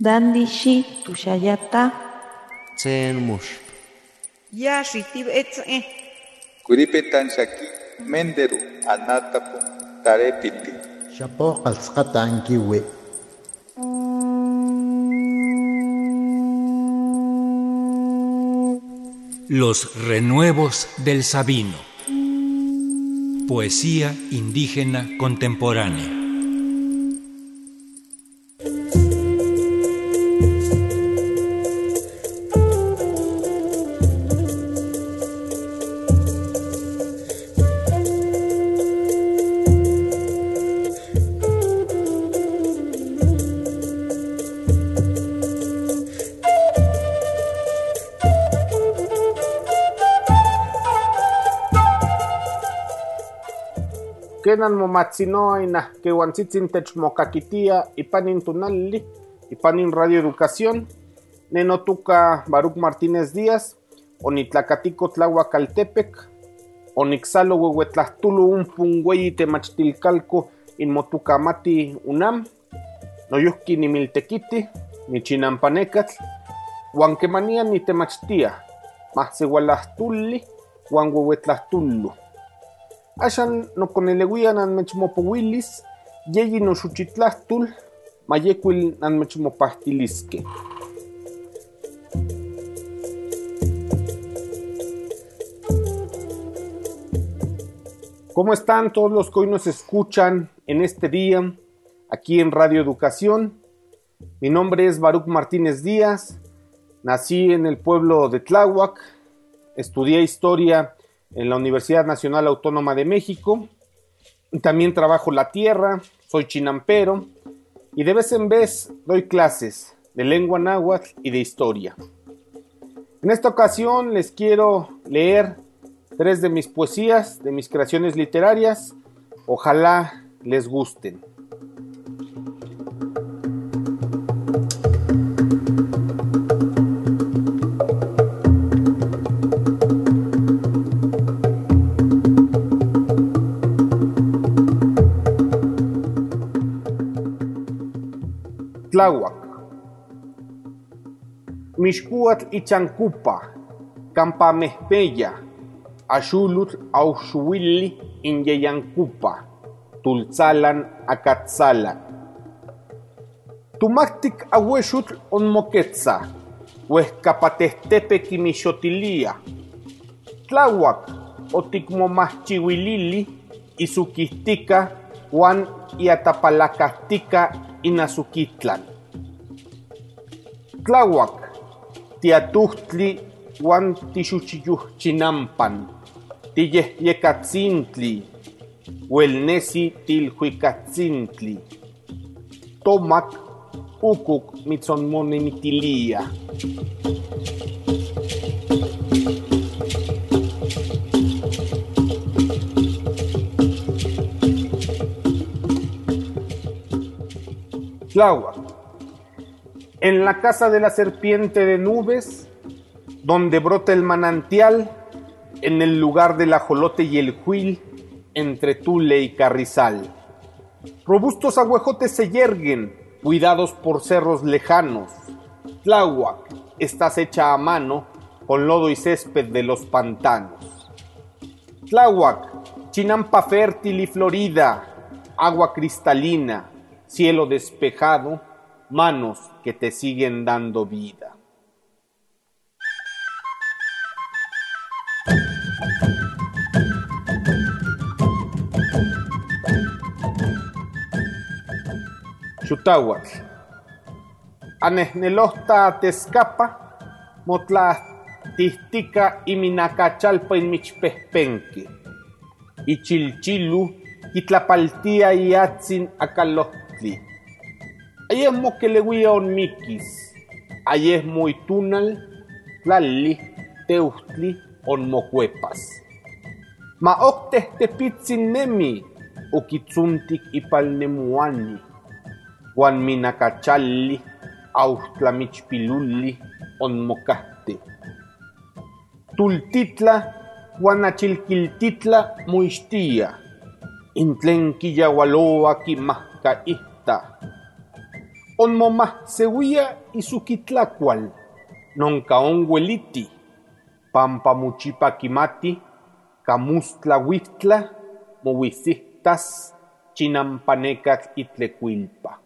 Dandishi tushayata. Tsen mush. Yashi tibetze. Kuripetan shaki menderu anatapu tarepiti. Shapo qalsqata ankiwi. Los renuevos del Sabino. Poesía indígena contemporánea. Kenan momatzinoina kehuantzitzin techmokakitia ipanin tunali, ipanin Radio Educación, nenotuka Baruch Martínez Díaz, onitlacatico tlahuacaltepec, onixalo huehuetlahtulu un pungüeyi temachtilcalco in motucamati unam, noyuhki nimiltequiti, nichinampanecatl, huanquemania ni temachtia, mahsewalahtuli, huan huehuetlahtulu. Axan nokoneleuian anmechmopouilis, yeyi noxuchitlahtul, mayekuil anmechmopahtiliskej. ¿Cómo están todos los que hoy nos escuchan en este día, aquí en Radio Educación? Mi nombre es Baruch Martínez Díaz, nací en el pueblo de Tláhuac, estudié historia en la Universidad Nacional Autónoma de México. También trabajo la tierra, soy chinampero y de vez en vez doy clases de lengua náhuatl y de historia. En esta ocasión les quiero leer tres de mis poesías, de mis creaciones literarias. Ojalá les gusten. Tláhuac. Mixcuatl ichancupa, campamehpeya, axulutl auxuili inyeyancupa, tultzalan acatzalan. Tumactic ahuexutl onmoquetza, huescapatehtepe quimixotilia. Tláhuac oticmomahchiuilili isuquihtica Juan iatapalacahtica inazuquitlan. Tláhuac, tiatuhtli Juan tixuchiyuhchinampan, tiyehyecatzintli, huelnesi tilhuicatzintli. Tomac, ukuk mitzonmonimitilia. Tláhuac. En la casa de la serpiente de nubes, donde brota el manantial, en el lugar del ajolote y el huil, entre Tule y Carrizal. Robustos agüejotes se yerguen, cuidados por cerros lejanos. Tláhuac, estás hecha a mano con lodo y césped de los pantanos. Tláhuac, chinampa fértil y florida, agua cristalina, cielo despejado, manos que te siguen dando vida. Chutahuatl. Anehnelohta tezcapa, motla tistica y minacachalpa en michpehpenque. Y chilchilu, itlapaltia y atzin acalohtli. Ahí es moqueleguía on miquis. Ahí es muy tunal, teustli, on mocuepas. Ma octes tepitzin nemi, ukitzuntik ipalnemuani. Juan minacachalli, autlamichpilulli, on mocaste. Tultitla, Juanachilquiltitla, muistia. Intlen quillawaloa quimahca ihta. Onmoma Seguía y Suquitlacual, Noncaon Hueliti, Pampa Muchipa Kimati, Camustla Huitla, Mohuisictas, Chinampanecas y Tlecuilpa.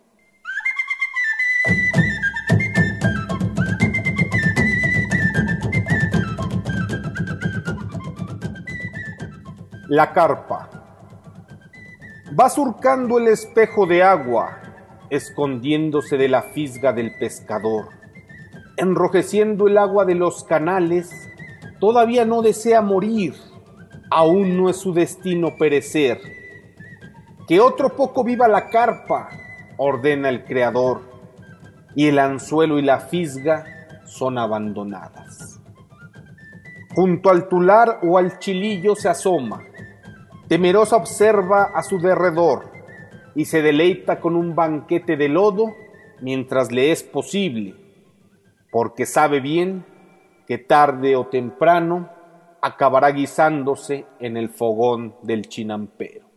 La carpa. Va surcando el espejo de agua, escondiéndose de la fisga del pescador. Enrojeciendo el agua de los canales, todavía no desea morir, aún no es su destino perecer. Que otro poco viva la carpa, ordena el Creador, y el anzuelo y la fisga son abandonadas. Junto al tular o al chilillo se asoma, Temerosa observa a su derredor y se deleita con un banquete de lodo mientras le es posible, porque sabe bien que tarde o temprano acabará guisándose en el fogón del chinampero.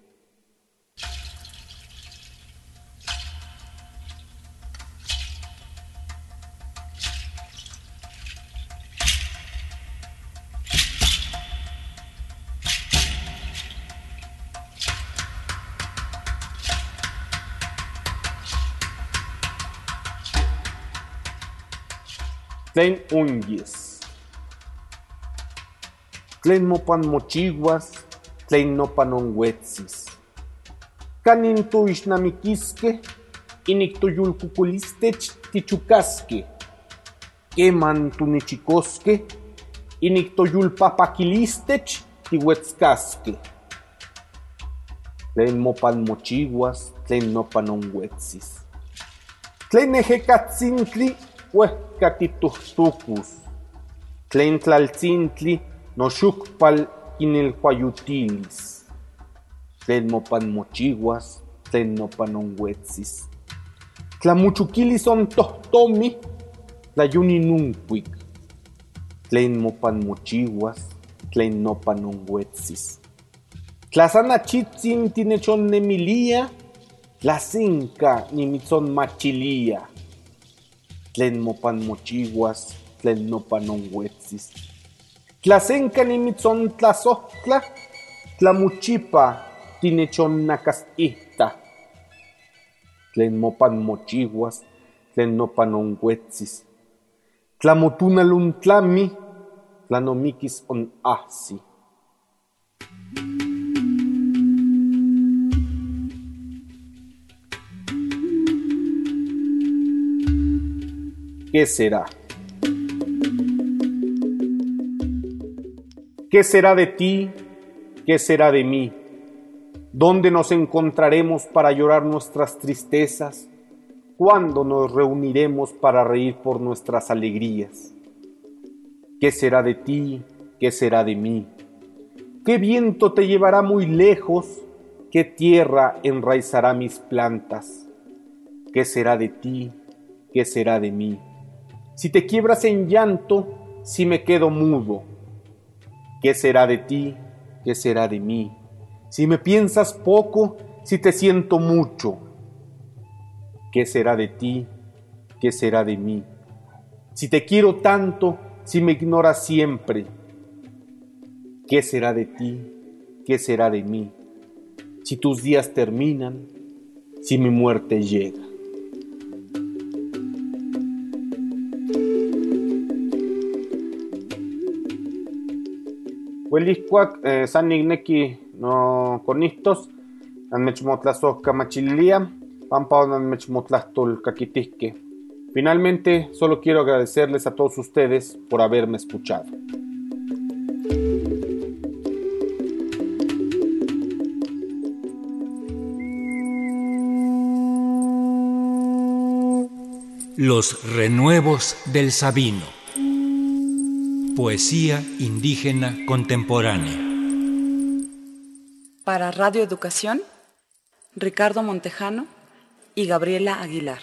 Tlen unguis. Tlen mopan mochiguas, tlen nopan onhuetzis. Canin tuixnamiquisque, inik tuyulcuculistech tichucasque. Queman tunichicosque, inik toyulpapaquilistech tihuetzcasque. Tlen mopan mochiguas, tlen nopan onhuetzis. Tlen ejecatzintli huehcatituhtucus, tlen tlaltzintli noxucpal inelhuayutilis, tlen mopan mochiguas, tlen nopan onhuetzis. Tlamuchuquilis on tohtomi, tlayuninuncuic, tlen mopan mochiguas, tlen nopan onhuetzis. Tlazanachitzin tinechonnemilia, tlasinca nimitzonmachilia tlen mopan mochiguas, tlen nopan onhuetzis. Tlasenca nimitzontlazojtla, tlamuchipa tinechonnacastihta. Tlen mopan mochiguas, tlen nopan onhuetzis. Tlamotunaluntlami, tlanomiquis on ¿Qué será? ¿Qué será de ti? ¿Qué será de mí? ¿Dónde nos encontraremos para llorar nuestras tristezas? ¿Cuándo nos reuniremos para reír por nuestras alegrías? ¿Qué será de ti? ¿Qué será de mí? ¿Qué viento te llevará muy lejos? ¿Qué tierra enraizará mis plantas? ¿Qué será de ti? ¿Qué será de mí? Si te quiebras en llanto, si me quedo mudo, ¿qué será de ti? ¿Qué será de mí? Si me piensas poco, si te siento mucho, ¿qué será de ti? ¿Qué será de mí? Si te quiero tanto, si me ignoras siempre, ¿qué será de ti? ¿Qué será de mí? Si tus días terminan, si mi muerte llega. Hueliscuac, eh, san nigneki no conistos, anmechmotlazo camachilia, pampa caquitisque. Finalmente, solo quiero agradecerles a todos ustedes por haberme escuchado. Los renuevos del Sabino. Poesía indígena contemporánea. Para Radio Educación, Ricardo Montejano y Gabriela Aguilar.